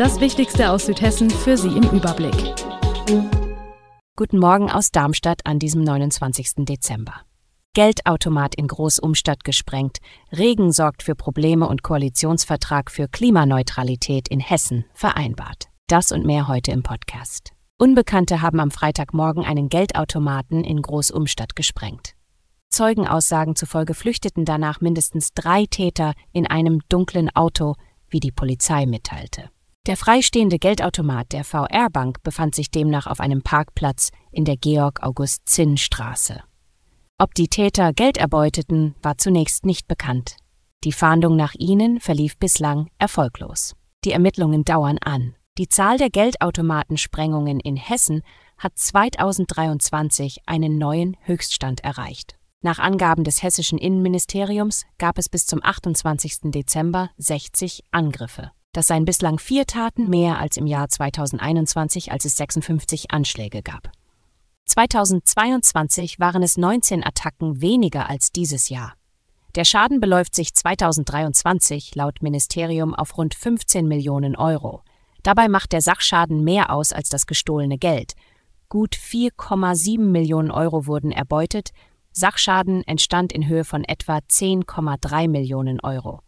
Das Wichtigste aus Südhessen für Sie im Überblick. Guten Morgen aus Darmstadt an diesem 29. Dezember. Geldautomat in Großumstadt gesprengt, Regen sorgt für Probleme und Koalitionsvertrag für Klimaneutralität in Hessen vereinbart. Das und mehr heute im Podcast. Unbekannte haben am Freitagmorgen einen Geldautomaten in Großumstadt gesprengt. Zeugenaussagen zufolge flüchteten danach mindestens drei Täter in einem dunklen Auto, wie die Polizei mitteilte. Der freistehende Geldautomat der VR Bank befand sich demnach auf einem Parkplatz in der Georg-August-Zinn-Straße. Ob die Täter Geld erbeuteten, war zunächst nicht bekannt. Die Fahndung nach ihnen verlief bislang erfolglos. Die Ermittlungen dauern an. Die Zahl der Geldautomatensprengungen in Hessen hat 2023 einen neuen Höchststand erreicht. Nach Angaben des hessischen Innenministeriums gab es bis zum 28. Dezember 60 Angriffe. Das seien bislang vier Taten mehr als im Jahr 2021, als es 56 Anschläge gab. 2022 waren es 19 Attacken weniger als dieses Jahr. Der Schaden beläuft sich 2023 laut Ministerium auf rund 15 Millionen Euro. Dabei macht der Sachschaden mehr aus als das gestohlene Geld. Gut 4,7 Millionen Euro wurden erbeutet, Sachschaden entstand in Höhe von etwa 10,3 Millionen Euro.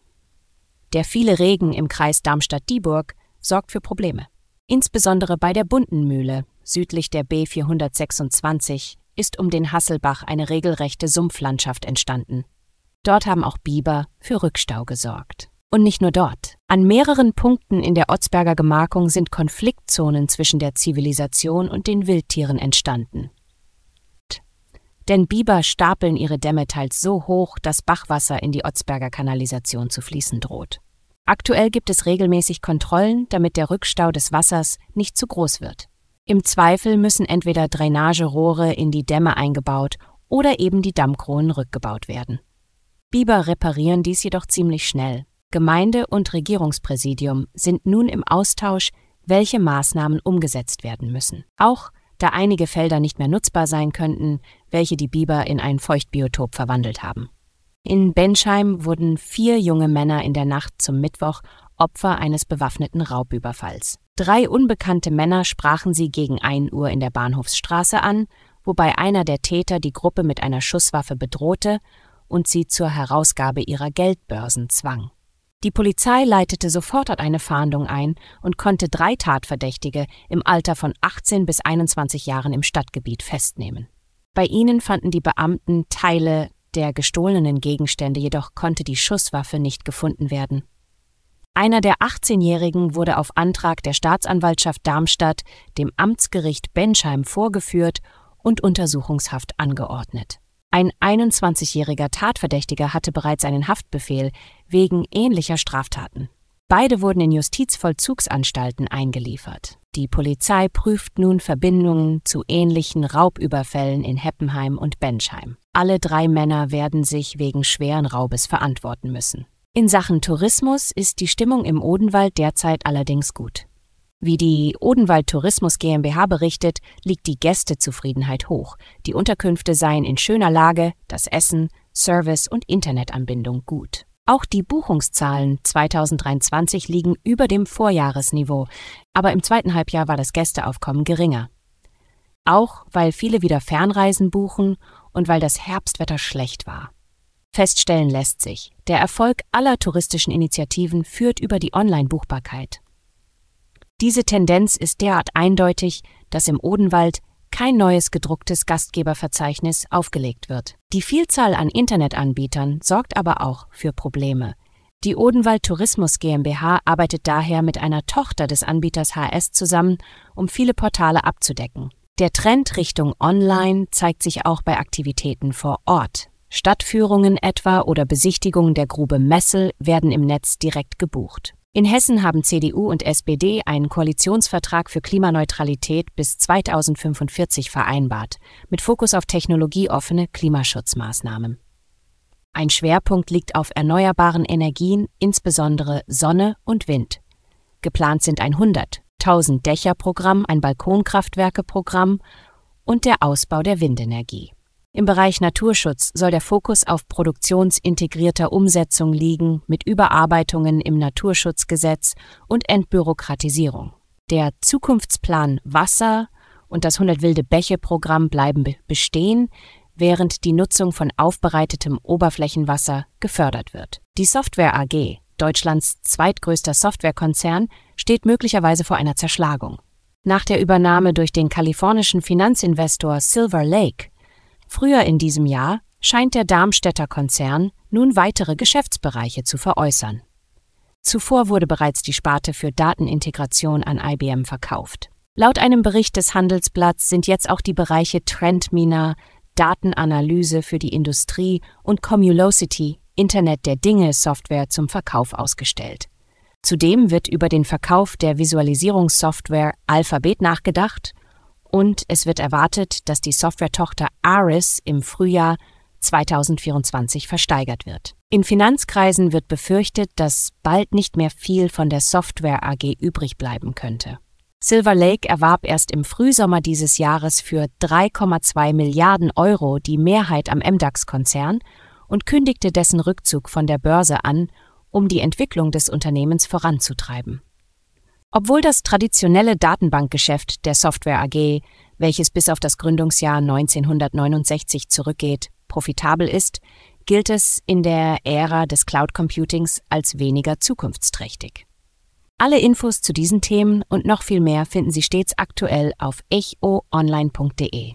Der viele Regen im Kreis Darmstadt-Dieburg sorgt für Probleme. Insbesondere bei der Buntenmühle, südlich der B426, ist um den Hasselbach eine regelrechte Sumpflandschaft entstanden. Dort haben auch Biber für Rückstau gesorgt. Und nicht nur dort. An mehreren Punkten in der Otzberger Gemarkung sind Konfliktzonen zwischen der Zivilisation und den Wildtieren entstanden. Denn Biber stapeln ihre Dämme teils so hoch, dass Bachwasser in die Otzberger Kanalisation zu fließen droht. Aktuell gibt es regelmäßig Kontrollen, damit der Rückstau des Wassers nicht zu groß wird. Im Zweifel müssen entweder Drainagerohre in die Dämme eingebaut oder eben die Dammkronen rückgebaut werden. Biber reparieren dies jedoch ziemlich schnell. Gemeinde und Regierungspräsidium sind nun im Austausch, welche Maßnahmen umgesetzt werden müssen. Auch da einige Felder nicht mehr nutzbar sein könnten, welche die Biber in ein Feuchtbiotop verwandelt haben. In Benschheim wurden vier junge Männer in der Nacht zum Mittwoch Opfer eines bewaffneten Raubüberfalls. Drei unbekannte Männer sprachen sie gegen 1 Uhr in der Bahnhofsstraße an, wobei einer der Täter die Gruppe mit einer Schusswaffe bedrohte und sie zur Herausgabe ihrer Geldbörsen zwang. Die Polizei leitete sofort eine Fahndung ein und konnte drei Tatverdächtige im Alter von 18 bis 21 Jahren im Stadtgebiet festnehmen. Bei ihnen fanden die Beamten Teile der gestohlenen Gegenstände, jedoch konnte die Schusswaffe nicht gefunden werden. Einer der 18-Jährigen wurde auf Antrag der Staatsanwaltschaft Darmstadt dem Amtsgericht Benschheim vorgeführt und Untersuchungshaft angeordnet. Ein 21-jähriger Tatverdächtiger hatte bereits einen Haftbefehl wegen ähnlicher Straftaten. Beide wurden in Justizvollzugsanstalten eingeliefert. Die Polizei prüft nun Verbindungen zu ähnlichen Raubüberfällen in Heppenheim und Benschheim. Alle drei Männer werden sich wegen schweren Raubes verantworten müssen. In Sachen Tourismus ist die Stimmung im Odenwald derzeit allerdings gut. Wie die Odenwald Tourismus GmbH berichtet, liegt die Gästezufriedenheit hoch. Die Unterkünfte seien in schöner Lage, das Essen, Service und Internetanbindung gut. Auch die Buchungszahlen 2023 liegen über dem Vorjahresniveau, aber im zweiten Halbjahr war das Gästeaufkommen geringer. Auch weil viele wieder Fernreisen buchen und weil das Herbstwetter schlecht war. Feststellen lässt sich, der Erfolg aller touristischen Initiativen führt über die Online-Buchbarkeit. Diese Tendenz ist derart eindeutig, dass im Odenwald kein neues gedrucktes Gastgeberverzeichnis aufgelegt wird. Die Vielzahl an Internetanbietern sorgt aber auch für Probleme. Die Odenwald Tourismus GmbH arbeitet daher mit einer Tochter des Anbieters HS zusammen, um viele Portale abzudecken. Der Trend Richtung Online zeigt sich auch bei Aktivitäten vor Ort. Stadtführungen etwa oder Besichtigungen der Grube Messel werden im Netz direkt gebucht. In Hessen haben CDU und SPD einen Koalitionsvertrag für Klimaneutralität bis 2045 vereinbart, mit Fokus auf technologieoffene Klimaschutzmaßnahmen. Ein Schwerpunkt liegt auf erneuerbaren Energien, insbesondere Sonne und Wind. Geplant sind 100, 1000-Dächer-Programm, ein Balkonkraftwerke-Programm und der Ausbau der Windenergie. Im Bereich Naturschutz soll der Fokus auf produktionsintegrierter Umsetzung liegen mit Überarbeitungen im Naturschutzgesetz und Entbürokratisierung. Der Zukunftsplan Wasser und das 100 wilde Bäche Programm bleiben bestehen, während die Nutzung von aufbereitetem Oberflächenwasser gefördert wird. Die Software AG Deutschlands zweitgrößter Softwarekonzern, steht möglicherweise vor einer Zerschlagung. Nach der Übernahme durch den kalifornischen Finanzinvestor Silver Lake Früher in diesem Jahr scheint der Darmstädter Konzern nun weitere Geschäftsbereiche zu veräußern. Zuvor wurde bereits die Sparte für Datenintegration an IBM verkauft. Laut einem Bericht des Handelsblatts sind jetzt auch die Bereiche Trendminer, Datenanalyse für die Industrie und Comulosity, Internet der Dinge Software zum Verkauf ausgestellt. Zudem wird über den Verkauf der Visualisierungssoftware Alphabet nachgedacht und es wird erwartet, dass die Softwaretochter Aris im Frühjahr 2024 versteigert wird. In Finanzkreisen wird befürchtet, dass bald nicht mehr viel von der Software AG übrig bleiben könnte. Silver Lake erwarb erst im Frühsommer dieses Jahres für 3,2 Milliarden Euro die Mehrheit am MDAX-Konzern und kündigte dessen Rückzug von der Börse an, um die Entwicklung des Unternehmens voranzutreiben. Obwohl das traditionelle Datenbankgeschäft der Software AG, welches bis auf das Gründungsjahr 1969 zurückgeht, profitabel ist, gilt es in der Ära des Cloud Computings als weniger zukunftsträchtig. Alle Infos zu diesen Themen und noch viel mehr finden Sie stets aktuell auf echoonline.de.